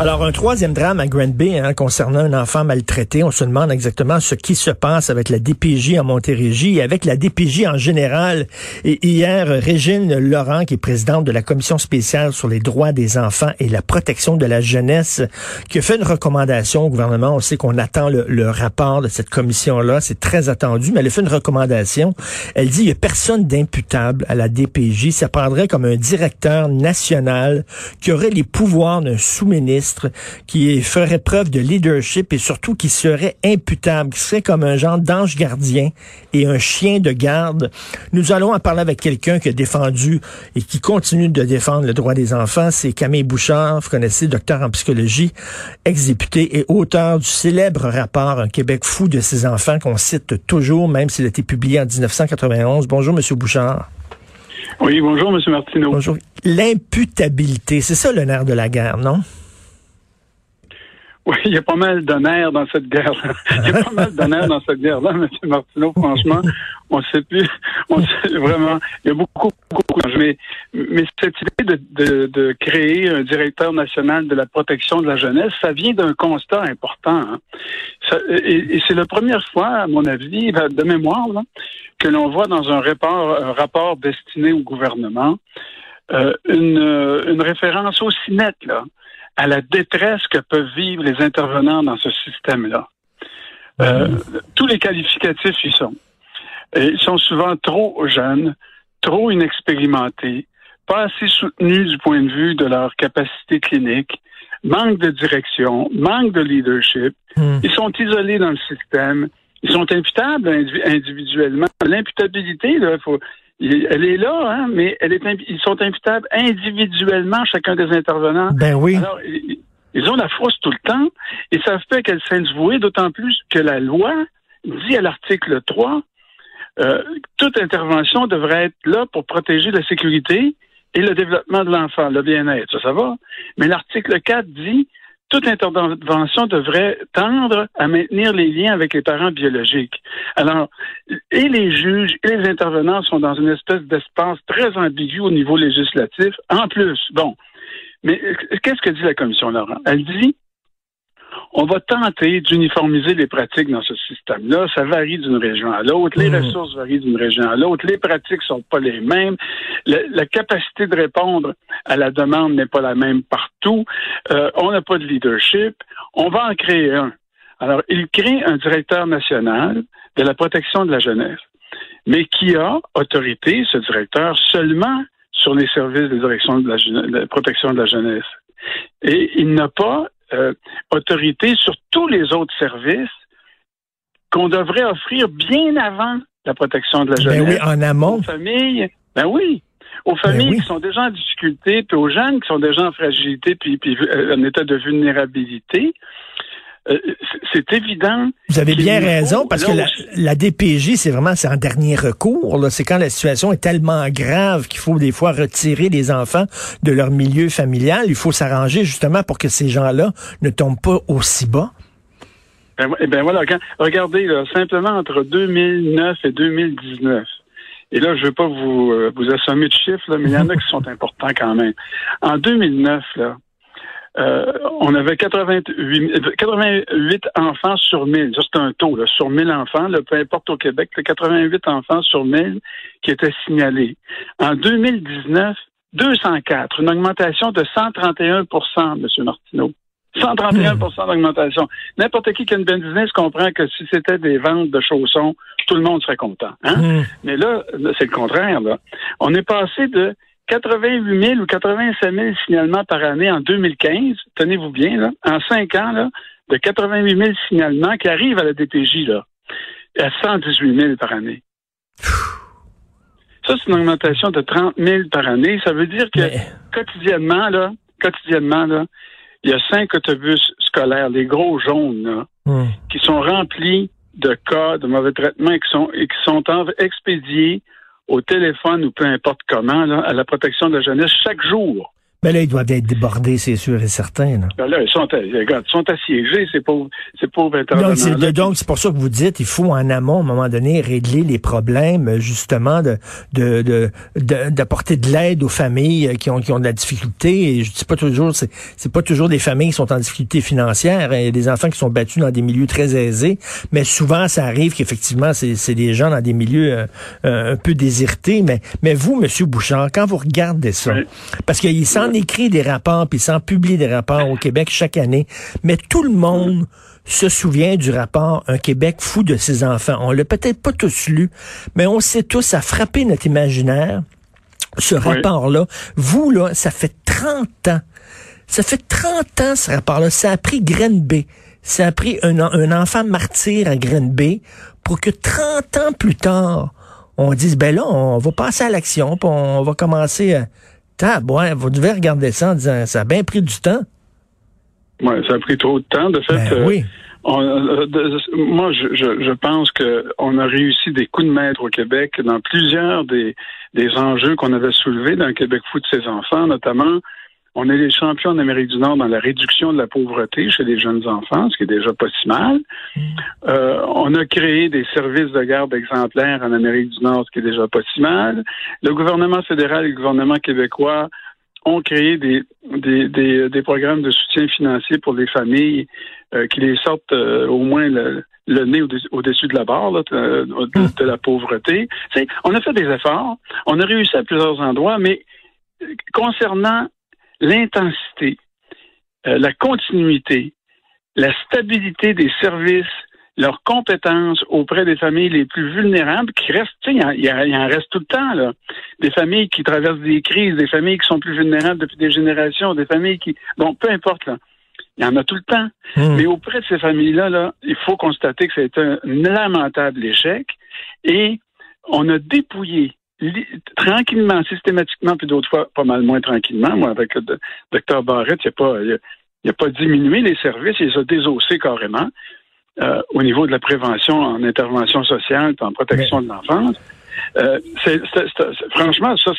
Alors, un troisième drame à Grand Bay hein, concernant un enfant maltraité. On se demande exactement ce qui se passe avec la DPJ en Montérégie et avec la DPJ en général. Et hier, Régine Laurent, qui est présidente de la Commission spéciale sur les droits des enfants et la protection de la jeunesse, qui a fait une recommandation au gouvernement. On sait qu'on attend le, le, rapport de cette commission-là. C'est très attendu, mais elle a fait une recommandation. Elle dit, il n'y a personne d'imputable à la DPJ. Ça prendrait comme un directeur national qui aurait les pouvoirs d'un sous-ministre qui ferait preuve de leadership et surtout qui serait imputable, qui serait comme un genre d'ange gardien et un chien de garde. Nous allons en parler avec quelqu'un qui a défendu et qui continue de défendre le droit des enfants. C'est Camille Bouchard, vous connaissez, docteur en psychologie, ex-député et auteur du célèbre rapport Un Québec fou de ses enfants qu'on cite toujours, même s'il a été publié en 1991. Bonjour, Monsieur Bouchard. Oui, bonjour, Monsieur Martineau. Bonjour. L'imputabilité, c'est ça le nerf de la guerre, non? Oui, il y a pas mal d'honneur dans cette guerre. il y a pas mal d'honneur dans cette guerre-là, M. Martineau. Franchement, on ne sait plus. On sait vraiment. Il y a beaucoup, beaucoup. Mais, mais cette idée de, de, de, créer un directeur national de la protection de la jeunesse, ça vient d'un constat important. Hein. Et, c'est la première fois, à mon avis, de mémoire, là, que l'on voit dans un rapport, un rapport destiné au gouvernement euh, une, une référence aussi nette là à la détresse que peuvent vivre les intervenants dans ce système-là. Euh, tous les qualificatifs y sont. Et ils sont souvent trop jeunes, trop inexpérimentés, pas assez soutenus du point de vue de leur capacité clinique, manque de direction, manque de leadership. Hmm. Ils sont isolés dans le système. Ils sont imputables individuellement. L'imputabilité, il faut, elle est là, hein, mais elle est, ils sont imputables individuellement, chacun des intervenants. Ben oui. Alors, ils ont la frousse tout le temps et ça fait qu'elle vouer, d'autant plus que la loi dit à l'article 3 euh, toute intervention devrait être là pour protéger la sécurité et le développement de l'enfant, le bien-être. Ça, ça va. Mais l'article 4 dit toute intervention devrait tendre à maintenir les liens avec les parents biologiques. Alors, et les juges et les intervenants sont dans une espèce d'espace très ambigu au niveau législatif. En plus, bon, mais qu'est-ce que dit la Commission Laurent? Elle dit on va tenter d'uniformiser les pratiques dans ce système-là. Ça varie d'une région à l'autre. Les Mmh. ressources varient d'une région à l'autre. Les pratiques sont pas les mêmes. La, la capacité de répondre à la demande n'est pas la même partout. Euh, on n'a pas de leadership. On va en créer un. Alors, il crée un directeur national de la protection de la jeunesse, mais qui a autorité, ce directeur, seulement sur les services de direction de la, de la protection de la jeunesse. Et il n'a pas euh, autorité sur tous les autres services qu'on devrait offrir bien avant la protection de la jeunesse. Ben oui, en amont. Aux familles, ben oui. Aux familles Ben oui. qui sont déjà en difficulté, puis aux jeunes qui sont déjà en fragilité, puis, puis euh, en état de vulnérabilité. Euh, c'est évident. Vous avez bien raison parce que la, DPJ, c'est vraiment c'est en dernier recours. C'est quand la situation est tellement grave qu'il faut des fois retirer les enfants de leur milieu familial. Il faut s'arranger justement pour que ces gens-là ne tombent pas aussi bas. Ben, eh ben voilà, quand- regardez, là, simplement entre 2009 et 2019. Et là, je ne veux pas vous, euh, vous assommer de chiffres, là, mais il y en a qui sont importants quand même. En 2009, là, euh, on avait 88, euh, 88 enfants sur 1000. Ça, c'est un taux, là, sur 1000 enfants, là, peu importe au Québec, là, 88 enfants sur 1000 qui étaient signalés. En 2019, 204, une augmentation de 131% M. Martineau. 131% d'augmentation. N'importe qui qui a une bonne business comprend que si c'était des ventes de chaussons, tout le monde serait content. Hein? Hum. Mais là, là, c'est le contraire. Là. On est passé de 88 000 ou 85 000 signalements par année en 2015, tenez-vous bien, là, en cinq ans, là, de 88 000 signalements qui arrivent à la DPJ là, à 118 000 par année. Ça, c'est une augmentation de 30 000 par année. Ça veut dire que Mais- quotidiennement, là, quotidiennement, là, il y a cinq autobus scolaires, les gros jaunes, là, Hum. qui sont remplis de cas de mauvais traitement et qui sont, et qui sont expédiés au téléphone ou peu importe comment à la protection de la jeunesse chaque jour. Mais là, ils doivent être débordés, c'est sûr et certain. Là, ben là ils, sont, regarde, ils sont assiégés, c'est pauvres, c'est pauvres Donc, c'est, donc, c'est pour ça que vous dites, il faut en amont, à un moment donné, régler les problèmes, justement, de, de, de, d'apporter de, l'aide aux familles qui ont, qui ont de la difficulté. Et je dis pas toujours, c'est, pas toujours des familles qui sont en difficulté financière. Il y a des enfants qui sont battus dans des milieux très aisés, mais souvent, ça arrive qu'effectivement, c'est, des gens dans des milieux euh, euh, un peu désirtés. Mais, mais vous, Monsieur Bouchard, quand vous regardez ça, parce qu'il s'en écrit des rapports, puis s'en publie des rapports au Québec chaque année, mais tout le monde se souvient du rapport Un Québec fou de ses enfants. On l'a peut-être pas tous lu, mais on sait tous, ça a frappé notre imaginaire, ce rapport-là. Vous, là, ça fait 30 ans. Ça fait 30 ans, ce rapport-là. Ça a pris Grenby. Ça a pris un, un enfant martyr à Grenby pour que 30 ans plus tard, on dise, ben là, on va passer à l'action, puis on va commencer à vous devez regarder ça en disant, ça a bien pris du temps. Oui, ça a pris trop de temps. De fait, ben euh, oui. Euh, moi, je, je, pense qu'on a réussi des coups de maître au Québec dans plusieurs des, des enjeux qu'on avait soulevés dans le Québec fou de ses enfants, notamment on est les champions en Amérique du Nord dans la réduction de la pauvreté chez les jeunes enfants, ce qui est déjà pas si mal. Euh, on a créé des services de garde exemplaires en Amérique du Nord, ce qui est déjà pas si mal. Le gouvernement fédéral et le gouvernement québécois ont créé des, programmes de soutien financier pour les familles euh, qui les sortent euh, au moins le, nez au-dessus de la barre de, la pauvreté. on a fait des efforts, on a réussi à plusieurs endroits, mais concernant l'intensité, euh, la continuité, la stabilité des services, leurs compétences auprès des familles les plus vulnérables qui restent, il y, en reste tout le temps, là. Des familles qui traversent des crises, des familles qui sont plus vulnérables depuis des générations, des familles qui, bon, peu importe, là. Il y en a tout le temps. Hmm. Mais auprès de ces familles-là, là, il faut constater que c'est un lamentable échec et on a dépouillé tranquillement, systématiquement, puis d'autres fois pas mal moins tranquillement. Moi, avec le docteur Barrett, il n'a pas, il a, pas diminué les services, il les a désossés carrément. Euh, au niveau de la prévention en intervention sociale en protection de l'enfance. Euh, franchement, ça,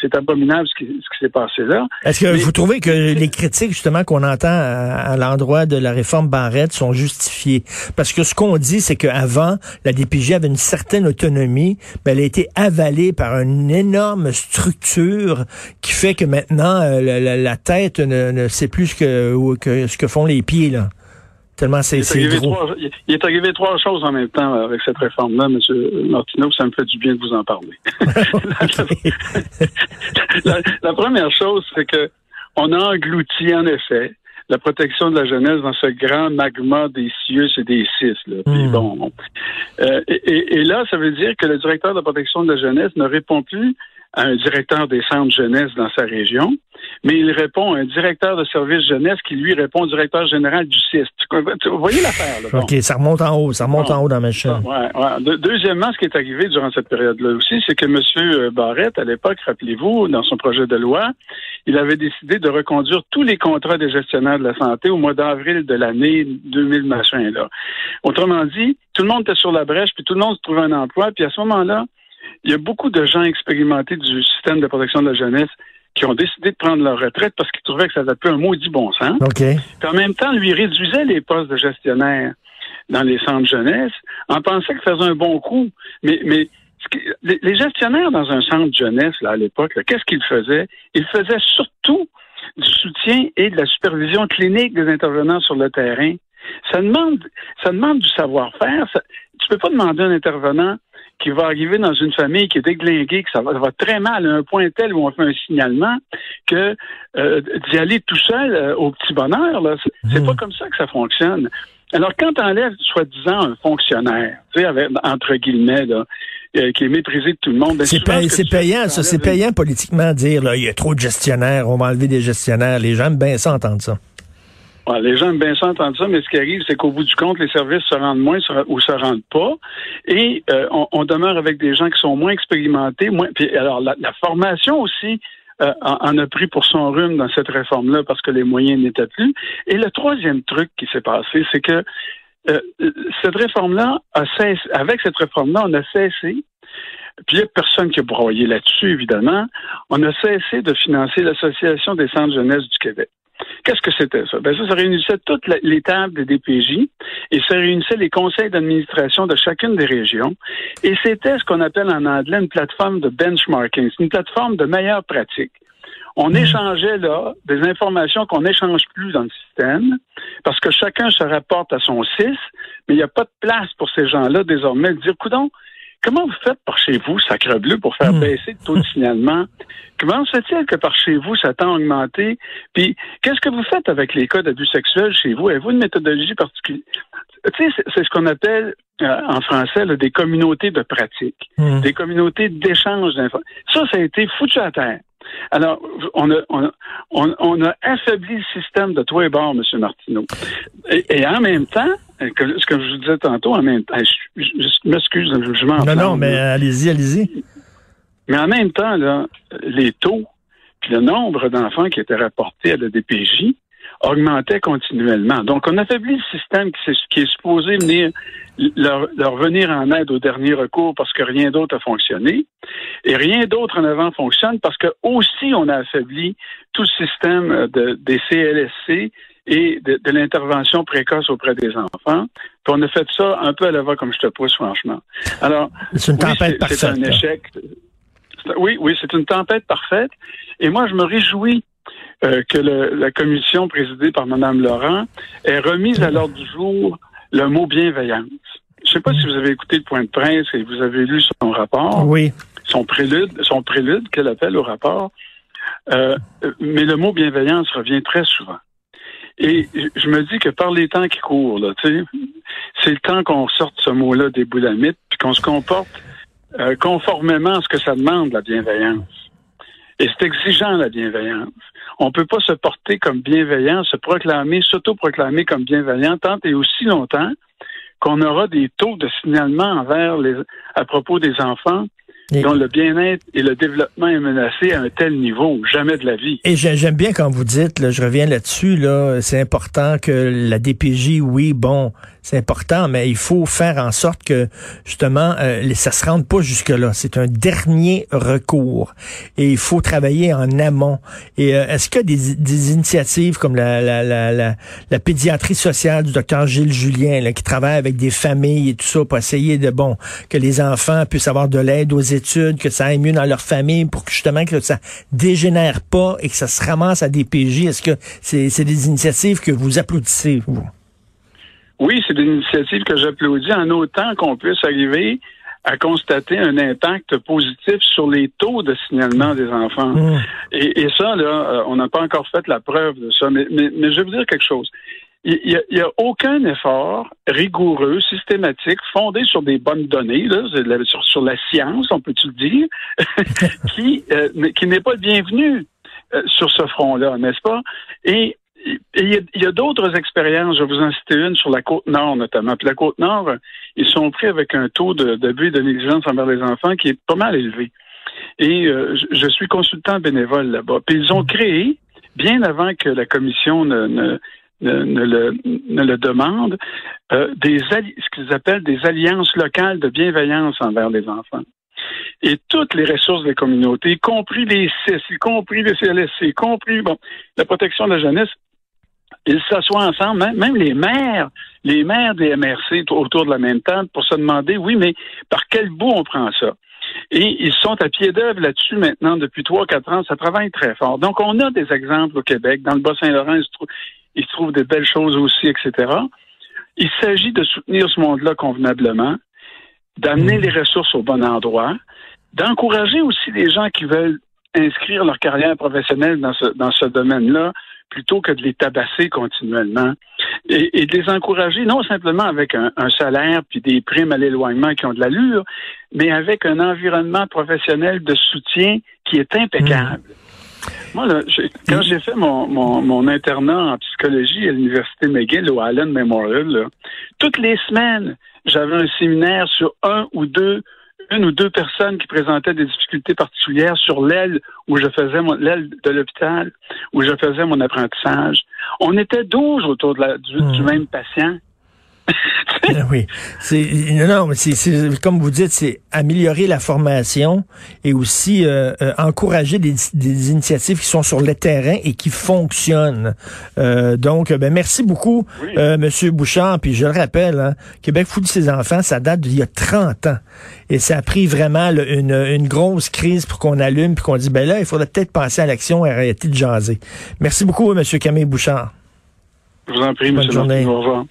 c'est abominable ce qui, s'est passé là. Est-ce que vous trouvez que les critiques, justement, qu'on entend à, l'endroit de la réforme Barrette sont justifiées? Parce que ce qu'on dit, c'est qu'avant, la DPJ avait une certaine autonomie, mais elle a été avalée par une énorme structure qui fait que maintenant, euh, la, tête ne, sait plus ce que, que, ce que font les pieds, là. Tellement c'est gros. Trois, il est arrivé trois choses en même temps avec cette réforme-là, M. Martineau, ça me fait du bien de vous en parler. la, première chose, c'est que on a englouti, en effet, la protection de la jeunesse dans ce grand magma des cieux et des cis. Là. Hmm. bon, euh, et, et, là, ça veut dire que le directeur de la protection de la jeunesse ne répond plus à un directeur des centres jeunesse dans sa région, mais il répond à un directeur de service jeunesse qui lui répond au directeur général du CIS. Vous voyez l'affaire, là. OK, ça remonte en haut, ça remonte en haut dans ma chaîne. Ouais, ouais. deuxièmement, ce qui est arrivé durant cette période-là aussi, c'est que M. Barrette, à l'époque, rappelez-vous, dans son projet de loi, il avait décidé de reconduire tous les contrats des gestionnaires de la santé au mois d'avril de l'année 2000 machin là. Autrement dit, tout le monde était sur la brèche, puis tout le monde se trouvait un emploi, puis à ce moment-là, il y a beaucoup de gens expérimentés du système de protection de la jeunesse qui ont décidé de prendre leur retraite parce qu'ils trouvaient que ça avait plus un maudit bon sens. Okay. Puis en même temps, lui réduisait les postes de gestionnaire dans les centres jeunesse en pensant que ça faisait un bon coup. Mais, mais les gestionnaires dans un centre jeunesse, là, à l'époque, qu'est-ce qu'ils faisaient? Ils faisaient surtout du soutien et de la supervision clinique des intervenants sur le terrain. Ça demande, ça demande du savoir-faire. Tu peux pas demander à un intervenant qui va arriver dans une famille qui est déglinguée, que ça va, très mal à un point tel où on fait un signalement, que euh, d'y aller tout seul euh, au petit bonheur, là, c'est hmm. pas comme ça que ça fonctionne. Alors, quand on enlève, soi-disant, un fonctionnaire, tu sais, avec, entre guillemets, là, euh, qui est méprisé de tout le monde. Ben, c'est payant, ça. C'est payant politiquement dire, là, il y a trop de gestionnaires, on va enlever des gestionnaires. Les gens aiment bien ça entendre ça les gens aiment bien ça entendre ça, mais ce qui arrive, c'est qu'au bout du compte, les services se rendent moins ou se rendent pas, et euh, on, demeure avec des gens qui sont moins expérimentés. Moins, puis, alors, la, formation aussi euh, en, a pris pour son rhume dans cette réforme-là parce que les moyens n'étaient plus. Et le troisième truc qui s'est passé, c'est que euh, cette réforme-là a cessé, avec cette réforme-là, on a cessé puis il n'y a personne qui a broyé là-dessus, évidemment, on a cessé de financer l'Association des centres jeunesse du Québec. Qu'est-ce que c'était ça? Ben ça, ça réunissait toutes les tables des DPJ et ça réunissait les conseils d'administration de chacune des régions. Et c'était ce qu'on appelle en anglais une plateforme de benchmarking. C'est une plateforme de meilleure pratique. On mmh. échangeait là des informations qu'on n'échange plus dans le système parce que chacun se rapporte à son CIS, mais il n'y a pas de place pour ces gens-là désormais de dire, coudon, comment vous faites par chez vous, sacre bleu, pour faire mmh. baisser le taux de signalement? Comment se fait-il que par chez vous, ça tend à augmenter? Puis, qu'est-ce que vous faites avec les cas d'abus sexuels chez vous? Avez-vous une méthodologie particulière? Tu sais, c'est ce qu'on appelle euh, en français des communautés de pratique, mmh. des communautés d'échange d'informations. Ça, ça a été foutu à terre. Alors, on a, on, a affaibli le système de toi et bord, M. Martineau. Et, en même temps, ce que je vous disais tantôt, en même temps, je, m'excuse, je, m'en Non, non, mais allez-y, allez-y. Mais en même temps, là, les taux, puis le nombre d'enfants qui étaient rapportés à la DPJ augmentait continuellement. Donc, on affaiblit le système qui, est supposé venir leur, venir en aide au dernier recours parce que rien d'autre a fonctionné. Et rien d'autre en avant fonctionne parce que aussi on a affaibli tout le système de, des CLSC et de, l'intervention précoce auprès des enfants. Puis on a fait ça un peu à l'avant comme je te pousse, franchement. Alors, c'est une tempête oui, C'est un échec. Oui, oui, c'est une tempête parfaite. Et moi, je me réjouis euh, que le, la commission présidée par Mme Laurent ait remise à l'ordre du jour le mot bienveillance. Je ne sais pas si vous avez écouté le point de presse et vous avez lu son rapport. Oui. Son prélude, son prélude qu'elle appelle au rapport. Euh, mais le mot bienveillance revient très souvent. Et je me dis que par les temps qui courent, là, c'est le temps qu'on sorte ce mot-là des boulamites, puis qu'on se comporte euh, conformément à ce que ça demande, la bienveillance. Et c'est exigeant, la bienveillance. On ne peut pas se porter comme bienveillant, se proclamer, s'auto-proclamer comme bienveillant tant et aussi longtemps qu'on aura des taux de signalement envers les, à propos des enfants dont le bien-être et le développement est menacé à un tel niveau, jamais de la vie. Et j'aime bien quand vous dites, là, je reviens là-dessus, là, c'est important que la DPJ, oui, bon, c'est important, mais il faut faire en sorte que justement euh, ça se rende pas jusque là. C'est un dernier recours et il faut travailler en amont. Et euh, est-ce que des, des initiatives comme la, la, pédiatrie sociale du docteur Gilles Julien, qui travaille avec des familles et tout ça pour essayer de bon que les enfants puissent avoir de l'aide aux études, que ça aille mieux dans leur famille, pour que justement que ça dégénère pas et que ça se ramasse à des PJ. Est-ce que c'est des initiatives que vous applaudissez vous? Oui, c'est une initiative que j'applaudis en autant qu'on puisse arriver à constater un impact positif sur les taux de signalement des enfants. Mmh. Et, ça, là, euh, on n'a pas encore fait la preuve de ça. Mais, mais, je vais vous dire quelque chose. Il n'y a, aucun effort rigoureux, systématique, fondé sur des bonnes données, là, sur, la science, on peut-tu le dire, qui, euh, qui n'est pas bienvenu euh, sur ce front-là, n'est-ce pas? Et il y a, d'autres expériences, je vais vous en citer une sur la côte nord notamment. Puis la côte nord, ils sont pris avec un taux d'abus de négligence envers les enfants qui est pas mal élevé. Et euh, je, suis consultant bénévole là-bas. Puis ils ont créé, bien avant que la commission ne, ne, ne, le, ne le, demande, euh, des ce qu'ils appellent des alliances locales de bienveillance envers les enfants. Et toutes les ressources des communautés, y compris les CIS, y compris les CLSC, y compris bon, la protection de la jeunesse, ils s'assoient ensemble, même, les maires, les maires des MRC autour de la même table pour se demander, oui, mais par quel bout on prend ça? Et ils sont à pied d'œuvre là-dessus maintenant depuis trois, quatre ans. Ça travaille très fort. Donc, on a des exemples au Québec. Dans le Bas-Saint-Laurent, il, se trouve des belles choses aussi, etc. Il s'agit de soutenir ce monde-là convenablement, d'amener mmh. les ressources au bon endroit, d'encourager aussi les gens qui veulent inscrire leur carrière professionnelle dans ce, dans ce domaine-là plutôt que de les tabasser continuellement et, de les encourager non simplement avec un, salaire puis des primes à l'éloignement qui ont de l'allure, mais avec un environnement professionnel de soutien qui est impeccable. Mmh. Moi, quand j'ai fait mon, mon, internat en psychologie à l'Université McGill au Allen Memorial, toutes les semaines, j'avais un séminaire sur un ou deux une ou deux personnes qui présentaient des difficultés particulières sur l'aile où je faisais mon l'aile de l'hôpital où je faisais mon apprentissage. On était douze autour de la, du, hmm. même patient. oui. C'est, non, mais c'est, comme vous dites, c'est améliorer la formation et aussi euh, euh, encourager des, des, initiatives qui sont sur le terrain et qui fonctionnent. Euh, donc, ben merci beaucoup, Monsieur Bouchard. Puis je le rappelle, hein, Québec fout de ses enfants, ça date d'il y a 30 ans. Et ça a pris vraiment une, une grosse crise pour qu'on allume puis qu'on dit, ben là, il faudrait peut-être passer à l'action et arrêter de jaser. Merci beaucoup, Monsieur Camille Bouchard. Je vous en prie, Bonne Journée. Au revoir.